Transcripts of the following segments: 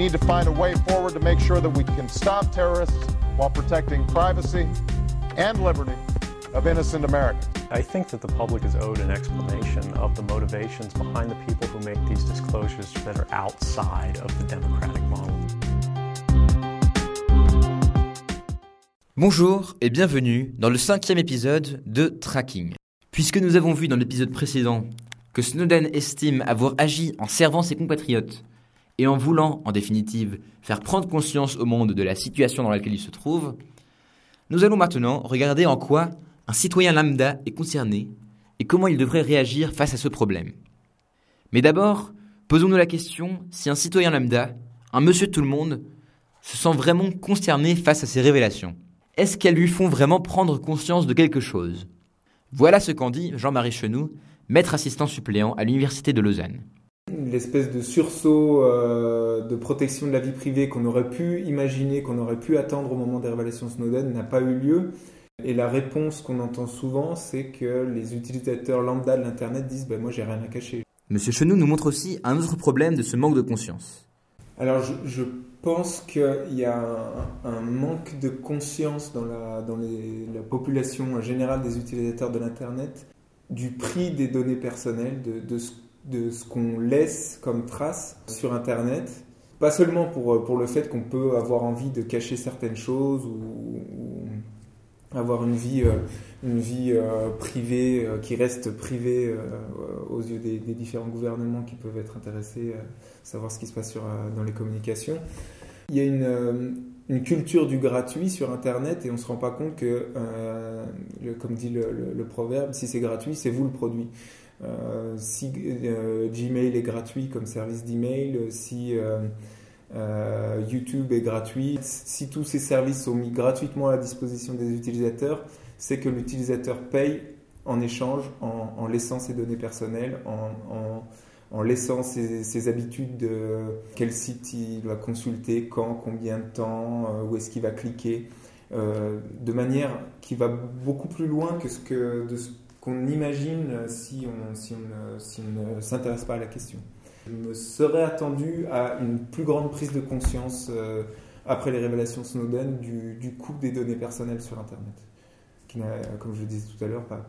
need to find a way forward to make sure that we can stop terrorists while protecting privacy and liberty of innocent Americans. I think that the public is owed an explanation of the motivations behind the people who make these disclosures that are outside of the democratic model. Bonjour et bienvenue dans le cinquième épisode de Tracking. Puisque nous avons vu dans l'épisode précédent que Snowden estime avoir agi en servant ses compatriotes et en voulant, en définitive, faire prendre conscience au monde de la situation dans laquelle il se trouve, nous allons maintenant regarder en quoi un citoyen lambda est concerné et comment il devrait réagir face à ce problème. Mais d'abord, posons-nous la question si un citoyen lambda, un monsieur tout le monde, se sent vraiment concerné face à ces révélations. Est-ce qu'elles lui font vraiment prendre conscience de quelque chose? Voilà ce qu'en dit Jean-Marie Chenoux, maître assistant suppléant à l'Université de Lausanne. L'espèce de sursaut euh, de protection de la vie privée qu'on aurait pu imaginer, qu'on aurait pu attendre au moment des révélations Snowden n'a pas eu lieu. Et la réponse qu'on entend souvent, c'est que les utilisateurs lambda de l'Internet disent ben, Moi, j'ai rien à cacher. Monsieur Chenoux nous montre aussi un autre problème de ce manque de conscience. Alors, je, je pense qu'il y a un, un, manque de conscience dans, la, dans les, la population générale des utilisateurs de l'Internet du prix des données personnelles, de, de ce, de ce qu'on laisse comme trace sur Internet. Pas seulement pour, pour le fait qu'on peut avoir envie de cacher certaines choses ou, avoir une vie, euh, une vie euh, privée euh, qui reste privée euh, aux yeux des, différents gouvernements qui peuvent être intéressés à savoir ce qui se passe sur, euh, dans les communications. Il y a une, euh, une, culture du gratuit sur Internet et on ne se rend pas compte que, comme dit le proverbe, si c'est gratuit, c'est vous le produit. Si Gmail est gratuit comme service d'email, si euh, YouTube est gratuit. Si tous ces services sont mis gratuitement à la disposition des utilisateurs, c'est que l'utilisateur paye en échange en, laissant ses données personnelles, en, laissant ses, habitudes de quel site il va consulter, quand, combien de temps, euh, où est-ce qu'il va cliquer, euh, de manière qui va beaucoup plus loin que ce que qu'on imagine si on, ne s'intéresse pas à la question. Je me serais attendu à une plus grande prise de conscience euh, après les révélations Snowden du, du, coût des données personnelles sur Internet, qui n'a, comme je le disais tout à l'heure, pas,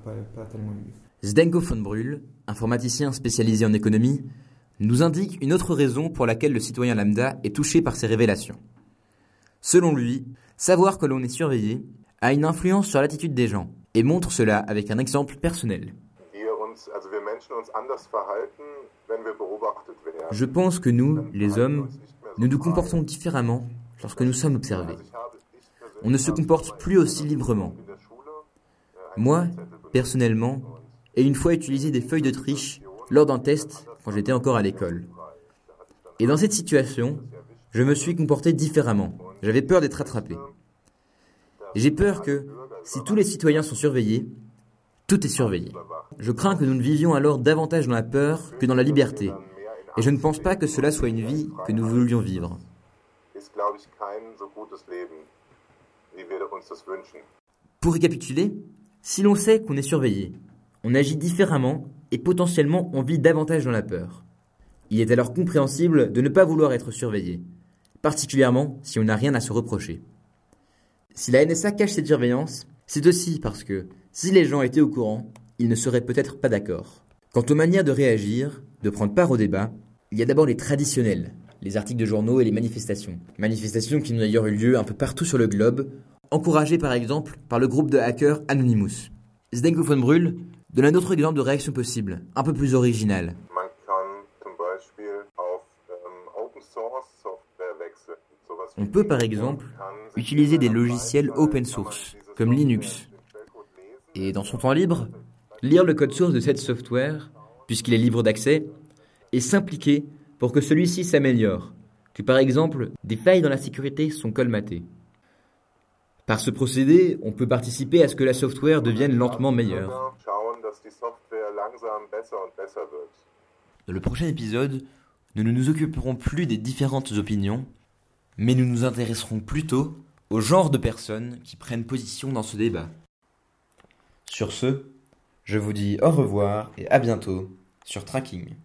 tellement eu lieu. Zdenko von Brühl, informaticien spécialisé en économie, nous indique une autre raison pour laquelle le citoyen lambda est touché par ces révélations. Selon lui, savoir que l'on est surveillé a une influence sur l'attitude des gens et montre cela avec un exemple personnel. Je pense que nous, les hommes, nous nous comportons différemment lorsque nous sommes observés. On ne se comporte plus aussi librement. Moi, personnellement, ai une fois utilisé des feuilles de triche lors d'un test quand j'étais encore à l'école. Et dans cette situation, je me suis comporté différemment. J'avais peur d'être attrapé. J'ai peur que, si tous les citoyens sont surveillés, tout est surveillé. Je crains que nous ne vivions alors davantage dans la peur que dans la liberté. Et je ne pense pas que cela soit une vie que nous voulions vivre. Pour récapituler, si l'on sait qu'on est surveillé, on agit différemment et potentiellement on vit davantage dans la peur. Il est alors compréhensible de ne pas vouloir être surveillé, particulièrement si on n'a rien à se reprocher. Si la NSA cache cette surveillance, c'est aussi parce que, si les gens étaient au courant, ils ne seraient peut-être pas d'accord. Quant aux manières de réagir, de prendre part au débat, il y a d'abord les traditionnels, les articles de journaux et les manifestations. Manifestations qui ont d'ailleurs eu lieu un peu partout sur le globe, encouragées par exemple par le groupe de hackers Anonymous. Zdenko von Brühl donne un autre exemple de réaction possible, un peu plus originale. On peut par exemple utiliser des logiciels open source, comme Linux, et dans son temps libre, lire le code source de cette software, puisqu'il est libre d'accès, et s'impliquer pour que celui-ci s'améliore, que par exemple des failles dans la sécurité sont colmatées. Par ce procédé, on peut participer à ce que la software devienne lentement meilleure. Dans le prochain épisode, nous ne nous occuperons plus des différentes opinions, mais nous nous intéresserons plutôt au genre de personnes qui prennent position dans ce débat. Sur ce, je vous dis au revoir et à bientôt sur Tracking.